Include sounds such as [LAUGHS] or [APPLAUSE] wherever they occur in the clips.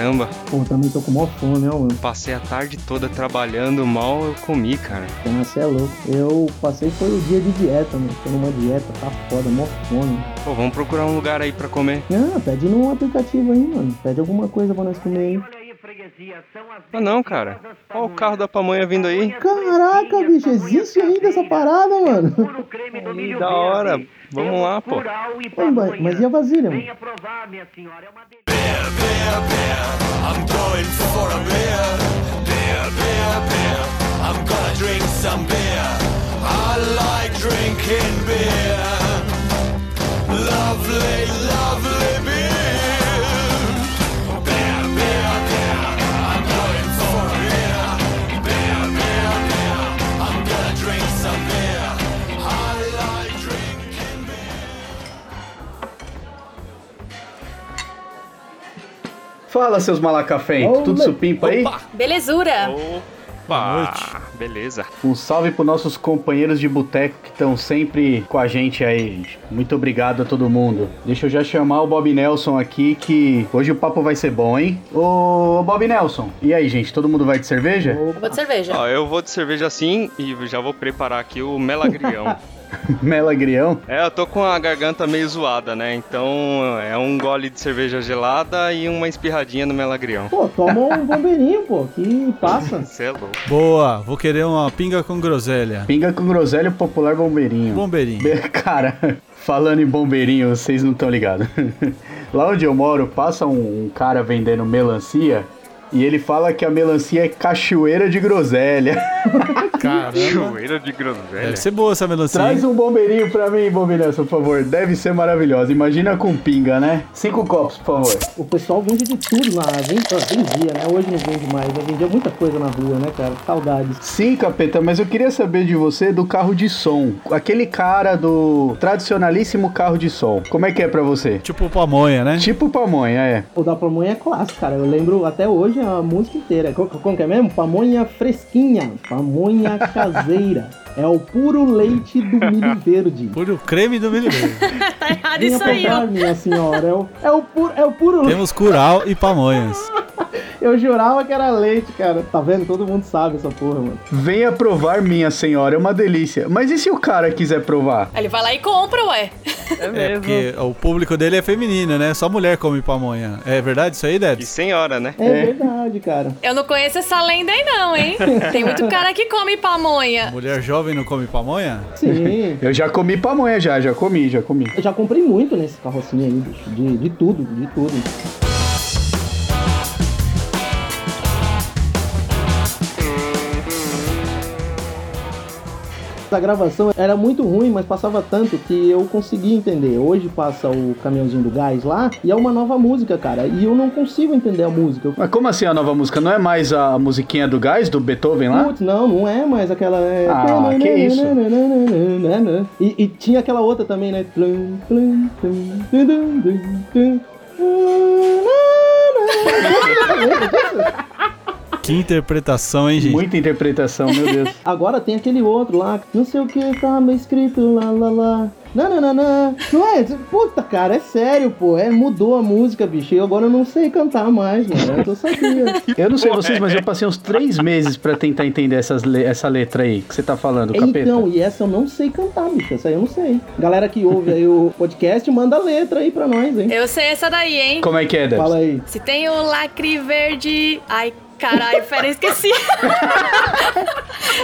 caramba. Pô, também tô com mó fome, ó, mano. Passei a tarde toda trabalhando mal, eu comi, cara. Ah, cê é louco. Eu passei foi o dia de dieta, mano. Tô numa dieta, tá foda, mó fome. Pô, vamos procurar um lugar aí pra comer. Ah, pede num aplicativo aí, mano. Pede alguma coisa pra nós comer aí. Ah não, cara. Olha o carro da pamonha vindo aí. Caraca, bicho, existe ainda essa parada, mano. Aí, da hora. Vamos lá, pô. Mas- mas e a vasilha, mano? I'm going for a beer. Beer, beer, beer. I'm gonna drink some beer. I like drinking beer. Lovely, lovely beer. Beer, Fala, seus malacafentos. Tudo supimpa aí? Belezura. Opa! Beleza. Um salve pros nossos companheiros de boteco que estão sempre com a gente aí, gente. Muito obrigado a todo mundo. Deixa eu já chamar o Bob Nelson aqui, que hoje o papo vai ser bom, hein? Ô, Bob Nelson, e aí, gente? Todo mundo vai de cerveja? Eu vou de cerveja. Ó, eu vou de cerveja assim e já vou preparar aqui o melagrião. [LAUGHS] [LAUGHS] Melagrião? é, eu tô com a garganta meio zoada, né? Então é um gole de cerveja gelada e uma espirradinha no melagrião. Pô, toma um bombeirinho, pô, que passa. [LAUGHS] Você é louco. Boa, vou querer uma pinga com groselha. Pinga com groselha popular bombeirinho. Bombeirinho. Be- [LAUGHS] Cara, falando em bombeirinho, vocês não estão ligados. Lá onde eu moro, passa um, um cara vendendo melancia e ele fala que a melancia é cachoeira de groselha. [LAUGHS] Caramba. Cachoeira de groselha. Deve ser boa essa melancia. Traz um bombeirinho pra mim, bombeirinho, por favor. Deve ser maravilhosa. Imagina com pinga, né? Cinco copos, por favor. O pessoal vende de tudo lá. Vende, vendia, né? Hoje não vende mais. né? Vendia muita coisa na rua, né, cara? Saudades. Sim, capeta, mas eu queria saber de você do carro de som. Aquele cara do tradicionalíssimo carro de som. Como é que é pra você? Tipo pamonha, né? Tipo pamonha, é. O da pamonha é clássico, cara. Eu lembro até hoje a música inteira. Co- Como que é mesmo? Pamonha fresquinha. Pamonha [LAUGHS] caseira. É o puro leite do milho verde. Puro creme do milho verde. [LAUGHS] Tá errado Venha isso aí, minha senhora. É o, é o puro, é o puro leite. Temos curau e pamonhas. [LAUGHS] Eu jurava que era leite, cara. Tá vendo? Todo mundo sabe essa porra, mano. Venha provar, minha senhora, é uma delícia. Mas e se o cara quiser provar? Ele vai lá e compra, ué. É porque o público dele é feminino, né? Só mulher come pamonha. É verdade isso aí, E Debs? senhora, né? É, verdade, cara. Eu não conheço essa lenda aí, não, hein? Tem muito cara que come pamonha. Mulher jovem não come pamonha? Sim. [LAUGHS] Eu já comi pamonha, já, já comi, já comi. Eu já comprei muito nesse carrocinho aí, bicho. De, de tudo, de tudo. A gravação era muito ruim, mas passava tanto que eu conseguia entender. Hoje passa o caminhãozinho do gás lá e é uma nova música, cara. E eu não consigo entender a música. Mas como assim a nova música? Não é mais a musiquinha do gás, do Beethoven lá? Putz, não, não é mais aquela. é- Ah, que isso? E, e tinha aquela outra também, né? Que interpretação, hein, gente? Muita interpretação, meu Deus. [LAUGHS] Agora tem aquele outro lá, não sei o que tava escrito lá, lá, lá. Não, não, não, não. Não é? Puta, cara, é sério, pô. É, mudou a música, bicho. E agora eu não sei cantar mais, mano. Eu sabia. Eu não sei vocês, mas eu passei uns três meses pra tentar entender essas le- essa letra aí que você tá falando, capeta. Então, e essa eu não sei cantar, bicho. Essa aí eu não sei. Galera que ouve aí o podcast, manda a letra aí pra nós, hein? Eu sei essa daí, hein? Como é que é, Debs? Fala aí. Se tem o lacre verde. Ai, caralho, pera, esqueci. [LAUGHS]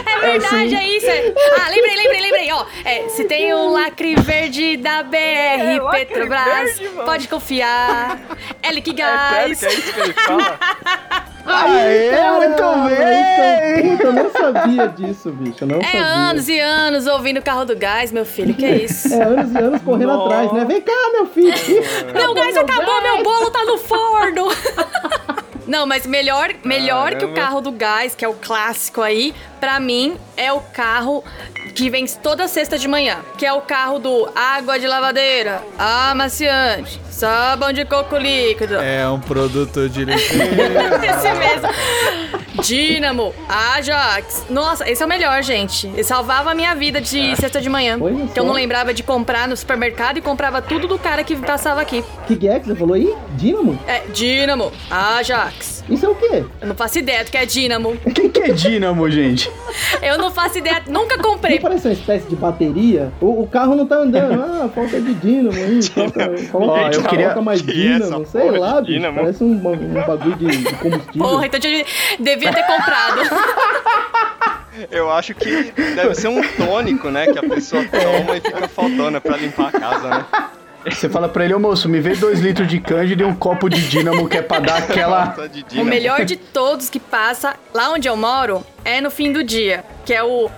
é verdade, é isso. é- Ah, lembrei, lembrei, lembrei. Ó, é, se tem o lacre verde da BR Petrobras, pode confiar. Ele que gás. é isso que ele fala? [LAUGHS] Aê, muito Caramba, bem! então, puta, eu não sabia [LAUGHS] disso, bicho. Eu não É sabia. anos e anos ouvindo o carro do gás, meu filho, que isso. É anos e anos correndo atrás, né? Vem cá, meu filho. Meu gás acabou, meu bolo tá no forno. Não, mas melhor, melhor que o Caramba. carro do gás, que é o clássico aí, pra mim é o carro que vem toda sexta de manhã, que é o carro do água de lavadeira, amaciante, sabão de coco líquido. É um produto de limpeza. [LAUGHS] Esse mesmo. Dínamo, Ajax. Nossa, esse é o melhor, gente. Ele salvava a minha vida de sexta de manhã. Olha Que eu não lembrava de comprar no supermercado e comprava tudo do cara que passava aqui. Que que é que você falou aí? Dínamo? É, Dínamo, Ajax. Isso é o quê? Eu não faço ideia do que é Dínamo. [LAUGHS] Quem que é Dínamo, gente? Eu não faço ideia, nunca Não comprei. parece uma espécie de bateria? O, o carro não tá andando. [LAUGHS] Ah, falta de dínamo aí. Falta, coloca, Ó, eu queria- coloca mais Que dínamo. Sei lá, bicho. dínamo? Parece um, um bagulho de, de [LAUGHS] combustível. Porra, então eu devia ter comprado. [LAUGHS] Eu acho que deve ser um tônico, né? Que a pessoa toma e fica faltona pra limpar a casa, né? Você fala pra ele, ô moço, me vê dois litros de cândida e um copo de dínamo que é pra dar aquela. O melhor de todos que passa lá onde eu moro é no fim do dia, que é o.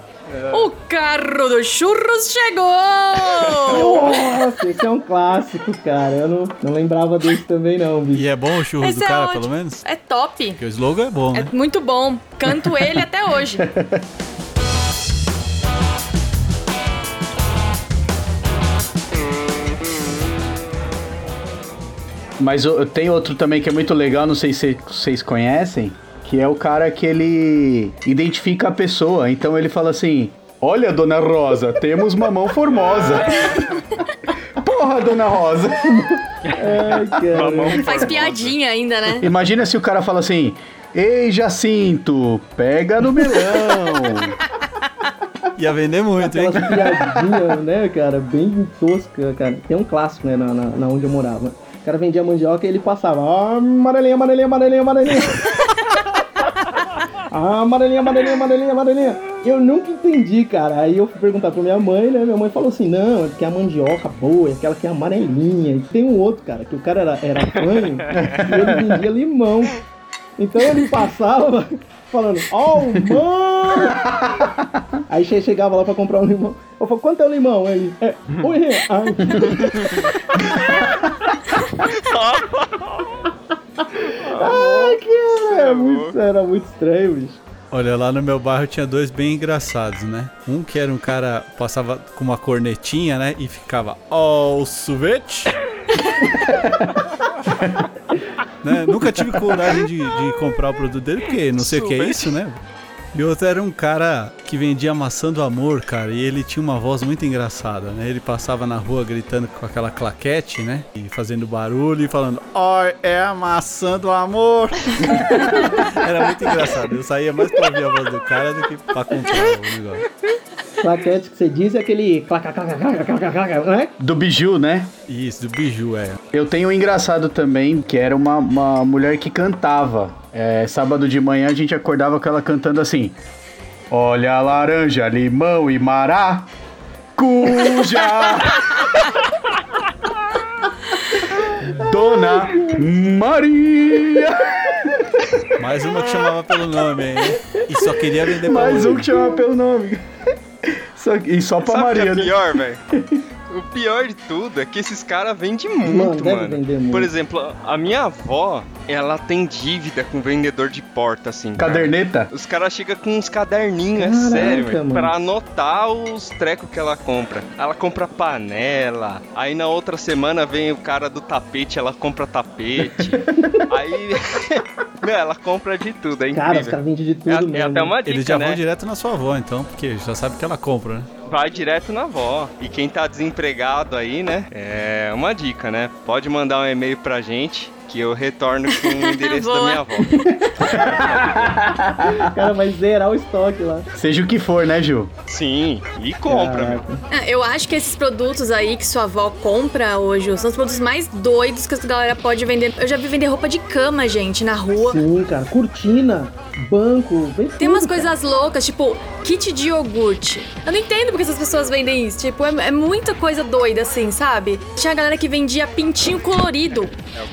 O carro do churros chegou! Nossa, esse é um clássico, cara. Eu não, não lembrava desse também, não, bicho. E é bom o churros Esse do é cara, ótimo. pelo menos? É top. Porque o slogan é bom, É né? muito bom. Canto ele até hoje. [LAUGHS] Mas eu, eu tenho outro também que é muito legal, não sei se vocês conhecem, que é o cara que ele identifica a pessoa. Então ele fala assim: Olha, dona Rosa, temos uma mão formosa. [LAUGHS] Porra, dona Rosa. Ai, cara. Faz piadinha ainda, né? Imagina se o cara fala assim: Ei, Jacinto, pega no melão. [LAUGHS] Ia vender muito, hein? Aquelas piadinhas, né, cara? Bem tosca, cara. Tem um clássico, né, na, na, na onde eu morava. O cara vendia mandioca e ele passava. Ah, amarelinha, amarelinha, amarelinha, amarelinha. [LAUGHS] Ah, amarelinha, amarelinha, amarelinha, amarelinha. Eu nunca entendi, cara. Aí eu fui perguntar pra minha mãe, né? Minha mãe falou assim: não, é porque a mandioca boa é aquela que é amarelinha. E tem um outro, cara, que o cara era, era fanho e ele vendia limão. Então ele passava falando, oh, mano! Aí che- chegava lá pra comprar um limão. Eu falei, quanto é o limão? Aí, é, um real. [LAUGHS] [LAUGHS] Ai, que era muito, era muito estranho, bicho. Olha, lá no meu bairro tinha dois bem engraçados, né? Um que era um cara, passava com uma cornetinha, né? E ficava, ó, o sorvete. [LAUGHS] né? Nunca tive coragem de, de comprar o produto dele, porque não sei o que é isso, né? E outro era um cara que vendia maçã do amor, cara, e ele tinha uma voz muito engraçada, né? Ele passava na rua gritando com aquela claquete, né? E fazendo barulho e falando, ó, é a maçã do amor. [LAUGHS] Era muito engraçado. Eu saía mais pra ouvir a voz do cara do que pra comprar o negócio. Claquete que você diz é aquele né? Do biju, né? Isso, do biju, é. Eu tenho um engraçado também, que era uma, uma mulher que cantava. É, sábado de manhã a gente acordava com ela cantando assim: Olha a laranja, limão e mará, cuja. Dona Maria. Mais uma que chamava pelo nome, hein? E só queria vender Mais um que chama pelo nome. Só, e só pra Sabe o que Maria, é né? pior, velho? [LAUGHS] O pior de tudo é que esses caras vendem Mano, muito, deve mano. vender muito. Por exemplo, a minha avó, ela tem dívida com vendedor de porta, assim. cara. Caderneta? Os caras chegam com uns caderninhos, é Caraca, sério, velho, mano. pra anotar os trecos que ela compra. Ela compra panela, aí na outra semana vem o cara do tapete, ela compra tapete. [LAUGHS] aí, [LAUGHS] meu, ela compra de tudo, é Cara, os incrível. caras vendem de tudo É, mesmo. é até uma dica, Eles já né? vão direto na sua avó, então, porque já sabe que ela compra, né? Vai direto na avó. E quem tá desempregado aí, né? É uma dica, né? Pode mandar um e-mail pra gente que eu retorno com o [LAUGHS] endereço da minha avó. O [LAUGHS] cara vai zerar o estoque lá. Seja o que for, né, Gil? Sim, e compra, meu. Caraca. Ah, Eu acho que esses produtos aí que sua avó compra hoje são os produtos mais doidos que a galera pode vender. Eu já vi vender roupa de cama, gente, na rua. Sim, cara. Cortina, banco, vem Tem tudo, umas cara. coisas loucas, tipo kit de iogurte. Eu não entendo porque essas pessoas vendem isso. Tipo, é, é muita coisa doida, assim, sabe? Tinha a galera que vendia pintinho colorido.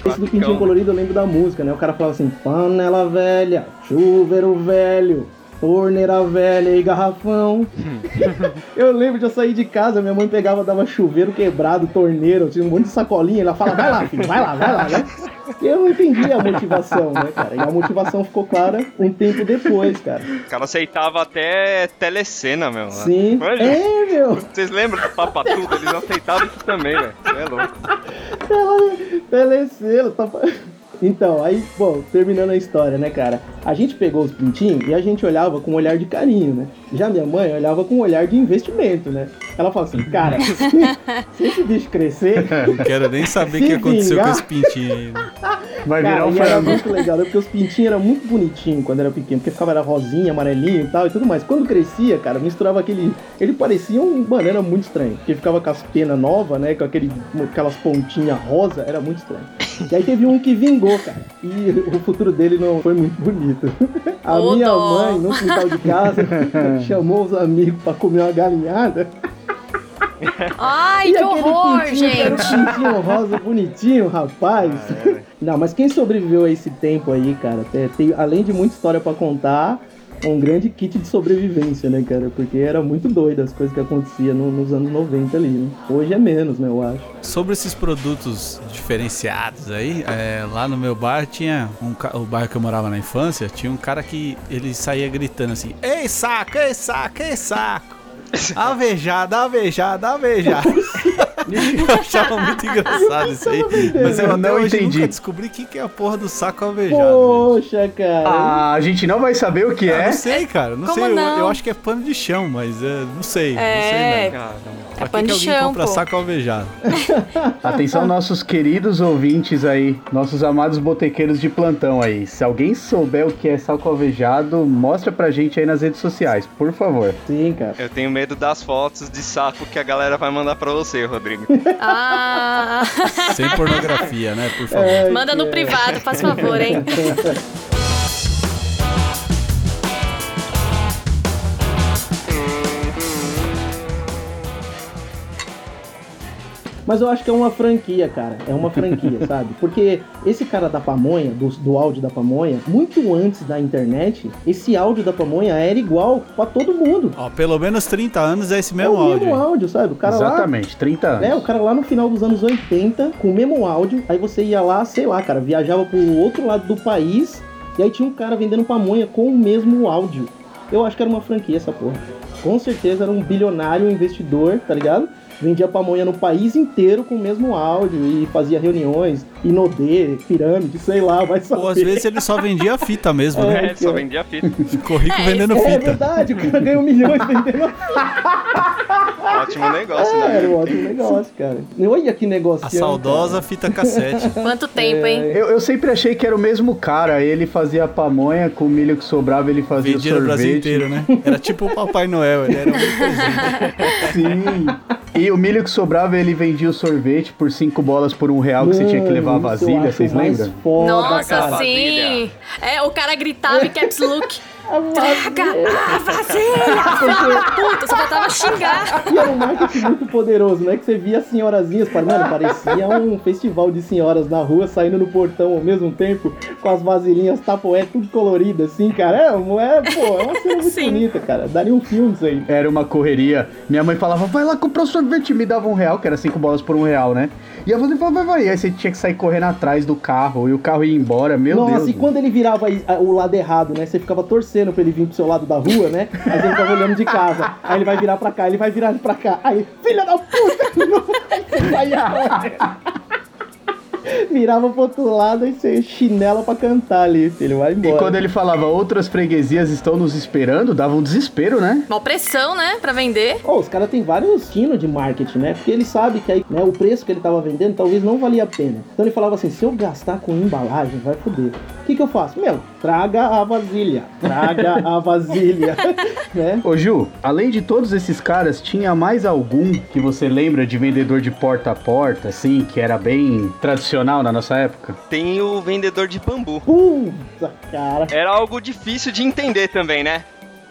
É Esse do pintinho colorido eu lembro da música, né? O cara falava assim, panela velha, chuveiro velho, torneira velha e garrafão. [LAUGHS] eu lembro de eu sair de casa, minha mãe pegava, dava chuveiro quebrado, torneira, tinha um monte de sacolinha, ela fala, vai lá, filho, vai lá, vai lá, né? Eu não entendia a motivação, né, cara? E a motivação ficou clara um tempo depois, cara. O cara aceitava até telecena, meu. Sim. Manja? É, meu. Vocês lembram do Papatudo? Eles aceitavam isso também, velho. É louco. Telecena, tá... Então, aí, bom, terminando a história, né, cara? A gente pegou os pintinhos e a gente olhava com um olhar de carinho, né? Já minha mãe olhava com um olhar de investimento, né? Ela fala assim, cara, [LAUGHS] se esse bicho crescer, [LAUGHS] Não quero nem saber o que Se aconteceu com vingar. esse pintinho aí. né? [LAUGHS] Vai Cara, virar um era muito legal, né? porque os pintinhos eram muito bonitinhos quando era pequeno, porque ficava era rosinha, amarelinho e tal e tudo mais. Quando crescia, cara, misturava aquele. Ele parecia um. Mano, era muito estranho. Porque ficava com as penas novas, né? Com aquele, aquelas pontinhas rosa, era muito estranho. E aí teve um que vingou, cara. E o futuro dele não foi muito bonito. A Ô, minha dó. mãe, no quintal de casa, [LAUGHS] chamou os amigos pra comer uma galinhada. Ai, E que horror, pintinho que era um gente. pintinho rosa bonitinho, rapaz. Não, mas quem sobreviveu a esse tempo aí, cara, tem, tem- além de muita história pra contar, um grande kit de sobrevivência, né, cara? Porque era muito doido as coisas que aconteciam no- nos anos 90 ali, né? Hoje é menos, né, eu acho. Sobre esses produtos diferenciados aí, é, lá no meu bar tinha um, o bar que eu morava na infância, tinha um cara que ele saía gritando assim: Ei, saco, ei, saco, ei, saco. [LAUGHS] Avejada, avejada, avejada. [LAUGHS] eu achava muito engraçado isso aí. Mas eu Eu não entendi. nunca descobri o que, que é a porra do saco alvejado. Poxa, cara. Ah, a gente não vai saber o que Eu é. não sei, cara. Não Como sei. eu- não? Eu, acho que é pano de chão, mas é, não sei. não sei, É, né? Pra é que, pano que de alguém chão, compra pô. saco alvejado? [LAUGHS] Atenção, nossos queridos ouvintes aí, nossos amados botequeiros de plantão aí. Se alguém souber o que é saco alvejado, mostra pra gente aí nas redes sociais, por favor. Sim, cara. Eu tenho medo das fotos de saco que a galera vai mandar pra você, Rodrigo. Ah, Sem pornografia, né? Por favor. Ai, manda no privado, faz favor, hein? [LAUGHS] Mas eu acho que é uma franquia, cara. É uma franquia, [LAUGHS] sabe? Porque esse cara da pamonha, do, do áudio da pamonha, muito antes da internet, esse áudio da pamonha era igual pra todo mundo. Ó, pelo menos 30 anos é esse é mesmo o áudio. mesmo áudio, sabe? O cara lá. Exatamente, 30 anos. É, o cara lá no final dos anos 80, com o mesmo áudio, aí você ia lá, sei lá, cara, viajava pro outro lado do país, e aí tinha um cara vendendo pamonha com o mesmo áudio. Eu acho que era uma franquia essa porra. Com certeza era um bilionário investidor, tá ligado? Vendia pamonha no país inteiro com o mesmo áudio e fazia reuniões, Inodê, pirâmide, sei lá, vai saber. Ou às vezes ele só vendia fita mesmo, né? É, só vendia fita. Ficou rico É, vendendo É fita. verdade, o cara ganhou milhões vendendo. Ótimo negócio, É, né? era um ótimo negócio, cara. Olha que negócio. A saudosa fita cassete. Quanto tempo, hein? Eu, eu sempre achei que era o mesmo cara. Ele fazia pamonha, com o milho que sobrava, ele fazia Vendia sorvete. Brasil inteiro, né? Era tipo o Papai Noel, ele era [LAUGHS] presente. Sim. E o milho que sobrava, ele vendia o sorvete por 5 bolas por um real, que você tinha que levar a vasilha, vocês lembram? Foda, Nossa, cara. sim! É, o cara gritava em caps look. A Traga a vasilha, puta! Só faltava xingar. [LAUGHS] E era um marketing muito poderoso, né? Que você via as senhorazinhas, mano, parecia um festival de senhoras na rua saindo no portão ao mesmo tempo, com as vasilhinhas tapoé tudo colorido, assim, cara. É, um- é, pô, é uma cena muito Sim. bonita, cara. Daria um filme isso aí. Era uma correria. Minha mãe falava, vai lá comprar o sorvete. Me dava um real, que era 5 bolas por um real, né? E a mãe falava, vai, vai. E aí você tinha que sair correndo atrás do carro. E o carro ia embora, meu Nossa, Deus. e quando ele virava o lado errado, né? Você ficava torcendo pra ele vir pro seu lado da rua, né? Aí você ficava olhando de casa. Aí ele vai virar pra cá, ele vai virar pra cá. Aí, filha da puta! Aí você saía. [LAUGHS] Virava pro outro lado e você chinela pra cantar ali, filho. Vai E embora. quando ele falava, outras freguesias estão nos esperando, dava um desespero, né? Uma pressão, né? Pra vender. Ô, os caras têm vários quinos de marketing, né? Porque ele sabe que aí, né, o preço que ele tava vendendo talvez não valia a pena. Então ele falava assim: se eu gastar com embalagem, vai foder. O que, que eu faço? Meu, traga a vasilha. Traga a [LAUGHS] vasilha. [LAUGHS] né? Ô Ju, além de todos esses caras, tinha mais algum que você lembra de vendedor de porta a porta, assim, que era bem tradicional na nossa época? Tem o vendedor de bambu. Puta, cara. Era algo difícil de entender também, né?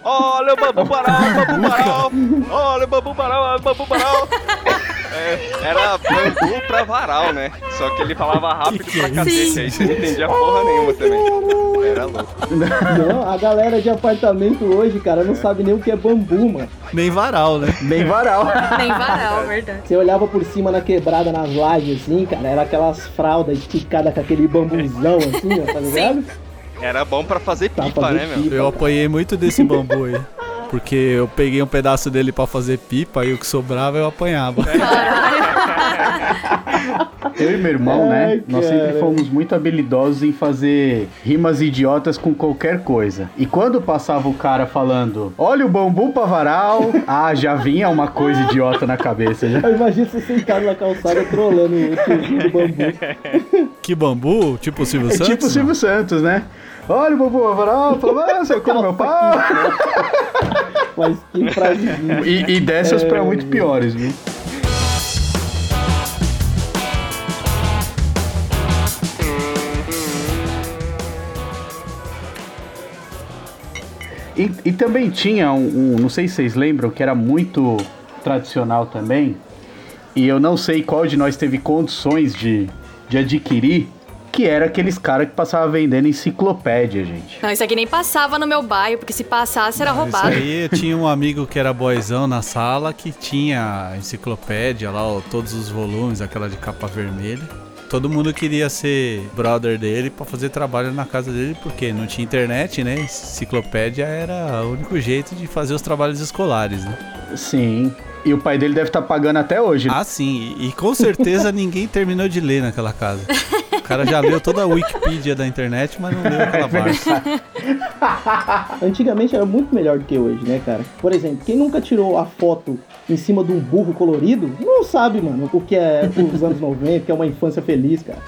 Olha o bambu paral, bambu paral. Olha o bambu paral, bambu paral. É, era bambu pra varal, né? Só que ele falava rápido pra é cacete, aí você não entendia porra nenhuma também. Era louco. Não, a galera de apartamento hoje, cara, não sabe nem o que é bambu, mano. Nem varal, né? Bem varal. Nem varal, verdade. Você olhava por cima na quebrada, nas lajes, assim, cara, era aquelas fraldas esticadas com aquele bambuzão, assim, ó, tá ligado? Era bom pra fazer Pra pipa, fazer né, meu? pipa. Eu apanhei muito desse bambu aí. Porque eu peguei um pedaço dele pra fazer pipa e o que sobrava eu apanhava. Eu e meu irmão, né? Ai, Nós cara. sempre fomos muito habilidosos em fazer rimas idiotas com qualquer coisa. E quando passava o cara falando, olha o bambu pra varal, ah, já vinha uma coisa idiota na cabeça. Já. Eu imagino você sentado na calçada trolando o tiozinho do bambu. Que bambu? Tipo o Silvio É Santos? tipo o Silvio Santos, né? Olha o pra varal, falava, ah, você come meu pau. Mas que frasezinha. E, e dessas pra É, muito piores, viu? E, e também tinha um, um- não sei se vocês lembram, que era muito tradicional também, e eu não sei qual de nós teve condições de, de adquirir, que era aqueles caras que passavam vendendo enciclopédia, gente. Não, isso aqui nem passava no meu bairro, porque se passasse era Isso roubado. aí tinha um amigo que era boizão na sala que tinha enciclopédia lá, ó, todos os volumes, aquela de capa vermelha. Todo mundo queria ser brother dele pra fazer trabalho na casa dele, porque não tinha internet, né? Enciclopédia era o único jeito de fazer os trabalhos escolares, né? Sim. E o pai dele deve estar pagando até hoje. Ah, sim, e, e com certeza [LAUGHS] ninguém terminou de ler naquela casa. O cara já leu toda a Wikipedia da internet, mas não leu aquela parte. [LAUGHS] Antigamente era muito melhor do que hoje, né, cara? Por exemplo, quem nunca tirou a foto em cima de um burro colorido, não sabe, mano, o que é os anos 90, que é uma infância feliz, cara.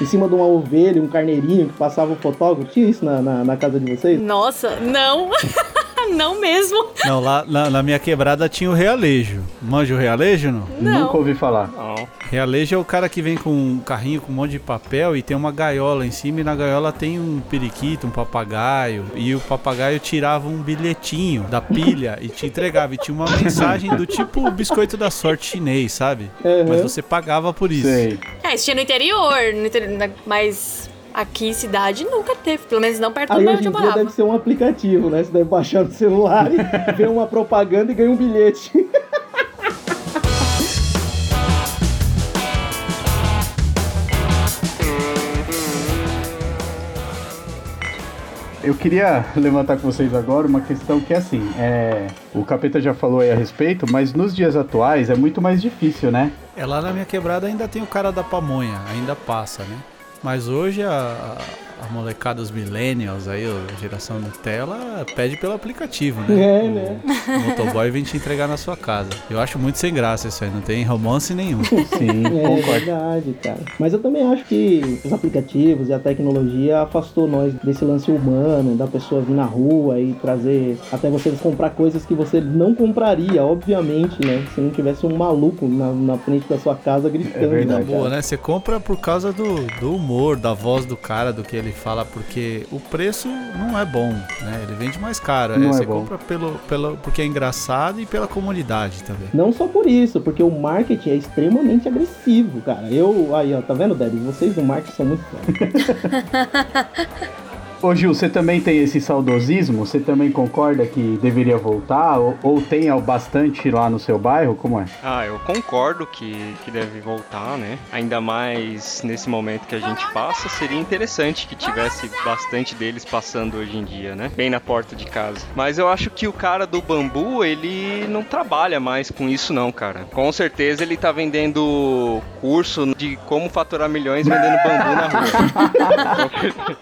Em cima de uma ovelha, um carneirinho que passava o fotógrafo. Tinha isso na, na, na casa de vocês? Nossa, não. [LAUGHS] não mesmo. Não, lá na, na minha quebrada tinha o realejo. Manja o realejo, não? Não. Nunca ouvi falar. Não. Realejo é o cara que vem com um carrinho com um monte de papel e tem uma gaiola em cima e na gaiola tem um periquito, um papagaio e o papagaio tirava um bilhetinho da pilha e te entregava e tinha uma mensagem do tipo biscoito da sorte chinês, sabe? Uhum. Mas você pagava por isso. Sei. É, isso tinha no interior, no interior, mas aqui cidade nunca teve, pelo menos não perto do Aí hoje onde em eu morava. deve ser um aplicativo, né? Você deve baixar no celular e [LAUGHS] ver uma propaganda e ganha um bilhete. Eu queria levantar com vocês agora uma questão que é assim, é, o Capeta já falou aí a respeito, mas nos dias atuais é muito mais difícil, né? É lá na minha quebrada ainda tem o cara da pamonha, ainda passa, né? Mas hoje a, a, molecada, os millennials aí, a geração Nutella, pede pelo aplicativo, né? É, né? O [LAUGHS] motoboy vem te entregar na sua casa. Eu acho muito sem graça isso aí, não tem romance nenhum. [LAUGHS] Sim, É concordo. verdade, cara. Mas eu também acho que os aplicativos e a tecnologia afastou nós desse lance humano, da pessoa vir na rua e trazer até você comprar coisas que você não compraria, obviamente, né? Se não tivesse um maluco na, na frente da sua casa gritando. É verdade. né, Boa, né? Você compra por causa do, do humor, da voz do cara, do que ele fala, porque o preço não é bom, né? Ele vende mais caro. Não É, é você bom. compra pelo, pelo, porque é engraçado e pela comunidade também. Não só por isso, porque o marketing é extremamente agressivo, cara. Eu, aí, ó, tá vendo, Deb? Vocês do marketing são muito foda. [LAUGHS] Ô Gil, você também tem esse saudosismo? Você também concorda que deveria voltar? Ou, ou tem bastante lá no seu bairro? Como é? Ah, eu concordo que, que deve voltar, né? Ainda mais nesse momento que a gente passa, seria interessante que tivesse bastante deles passando hoje em dia, né? Bem na porta de casa. Mas eu acho que o cara do bambu, ele não trabalha mais com isso não, cara. Com certeza ele tá vendendo curso de como faturar milhões vendendo bambu na rua.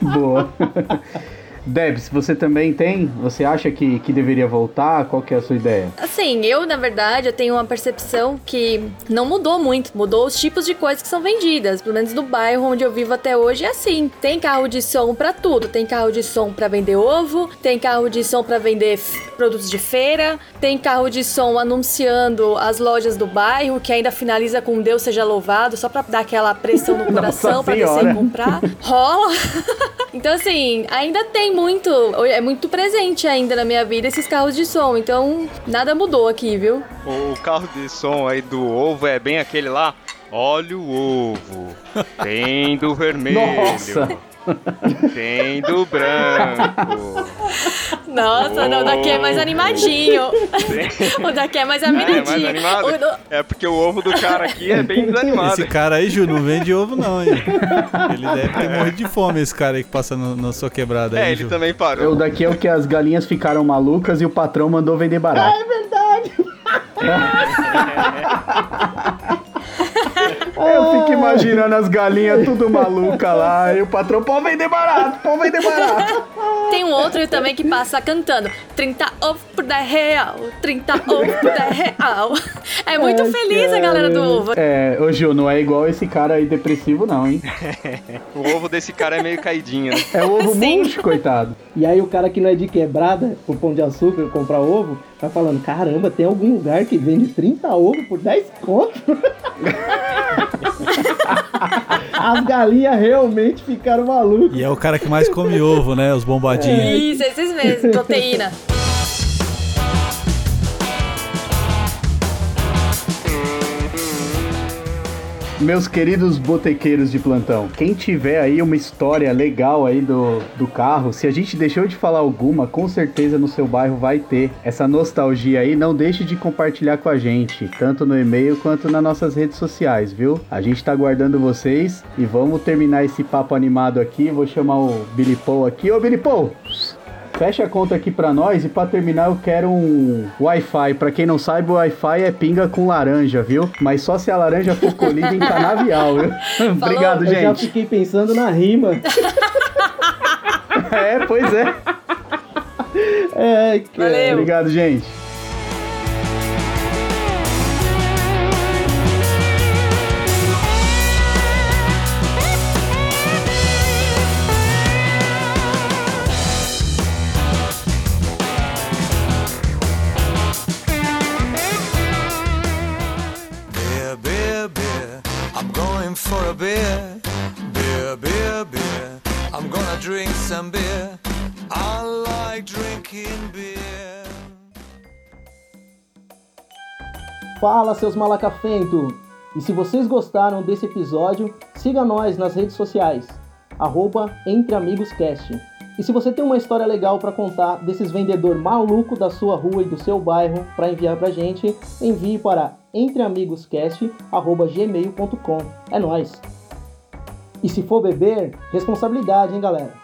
[LAUGHS] Boa. [LAUGHS] Debs, você também tem? Você acha que, que deveria voltar? Qual que é a sua ideia? Assim, eu, na verdade, eu tenho uma percepção que não mudou muito. Mudou os tipos de coisas que são vendidas. Pelo menos no bairro onde eu vivo até hoje é assim. Tem carro de som pra tudo. Tem carro de som pra vender ovo, tem carro de som pra vender produtos de feira, tem carro de som anunciando as lojas do bairro, que ainda finaliza com Deus seja louvado, só pra dar aquela pressão no [LAUGHS] coração Senhora. e comprar. Rola. [LAUGHS] então, assim, ainda tem muito, é muito presente ainda na minha vida esses carros de som. Então, nada mudou aqui, viu? O carro de som aí do ovo é bem aquele lá. Olha o ovo. Tem do [LAUGHS] vermelho. Nossa. Tem do branco. [LAUGHS] Nossa, não, o daqui é mais animadinho. [LAUGHS] o daqui é mais É, animadinho. mais animado? O do- É porque o ovo do cara aqui é bem desanimado. Esse cara aí, Ju, não vende ovo não, hein? [LAUGHS] Ele deve ter morrido de fome, esse cara aí que passa no- na sua quebrada aí, É, ele Ju. também O parou. daqui é o que as galinhas ficaram malucas e o patrão mandou vender barato. É verdade! [LAUGHS] Eu fico imaginando as galinhas tudo maluca lá. E o patrão, pode vender barato, pode vender barato. [LAUGHS] Tem um outro também que passa cantando 30 ovos por 10 real, 30 ovos por 10 real. É muito Ai, feliz a galera do ovo. É, ô Gil, não é igual esse cara aí depressivo, não, hein? [LAUGHS] O ovo desse cara é meio caidinho, né? É o ovo murcho, coitado. E aí o cara que não é de quebrada, o pão de açúcar, comprar ovo, vai falando, caramba, tem algum lugar que vende 30 ovos por 10 conto? [LAUGHS] As galinhas realmente ficaram malucas. E é o cara que mais come ovo, né? Os bombadinhos. Isso, esses mesmos, proteína. Meus queridos botequeiros de plantão, quem tiver aí uma história legal aí do, do carro, se a gente deixou de falar alguma, com certeza no seu bairro vai ter. Essa nostalgia aí, não deixe de compartilhar com a gente, tanto no e-mail quanto nas nossas redes sociais, viu? A gente tá aguardando vocês e vamos terminar esse papo animado aqui. Vou chamar o Billy Paul aqui. Ô Billy Paul! Fecha a conta aqui pra nós e pra terminar eu quero um Wi-Fi. Pra quem não sabe, o Wi-Fi é pinga com laranja, viu? Mas só se a laranja for colhida em canavial, viu? [LAUGHS] Obrigado, Eu já gente. fiquei pensando na rima. [LAUGHS] É, pois é. É, cara. Valeu. Obrigado, gente. I'm going for a beer. Beer, beer, beer. I'm gonna drink some beer. I like drinking beer. Fala, seus malacafento! E se vocês gostaram desse episódio, siga nós nas redes sociais, arroba EntreAmigosCast. E se você tem uma história legal para contar desses vendedor maluco da sua rua e do seu bairro para enviar pra gente, envie para entreamigoscast.gmail.com. É nóis! E se for beber, responsabilidade, hein, galera?